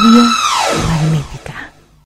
哎呦！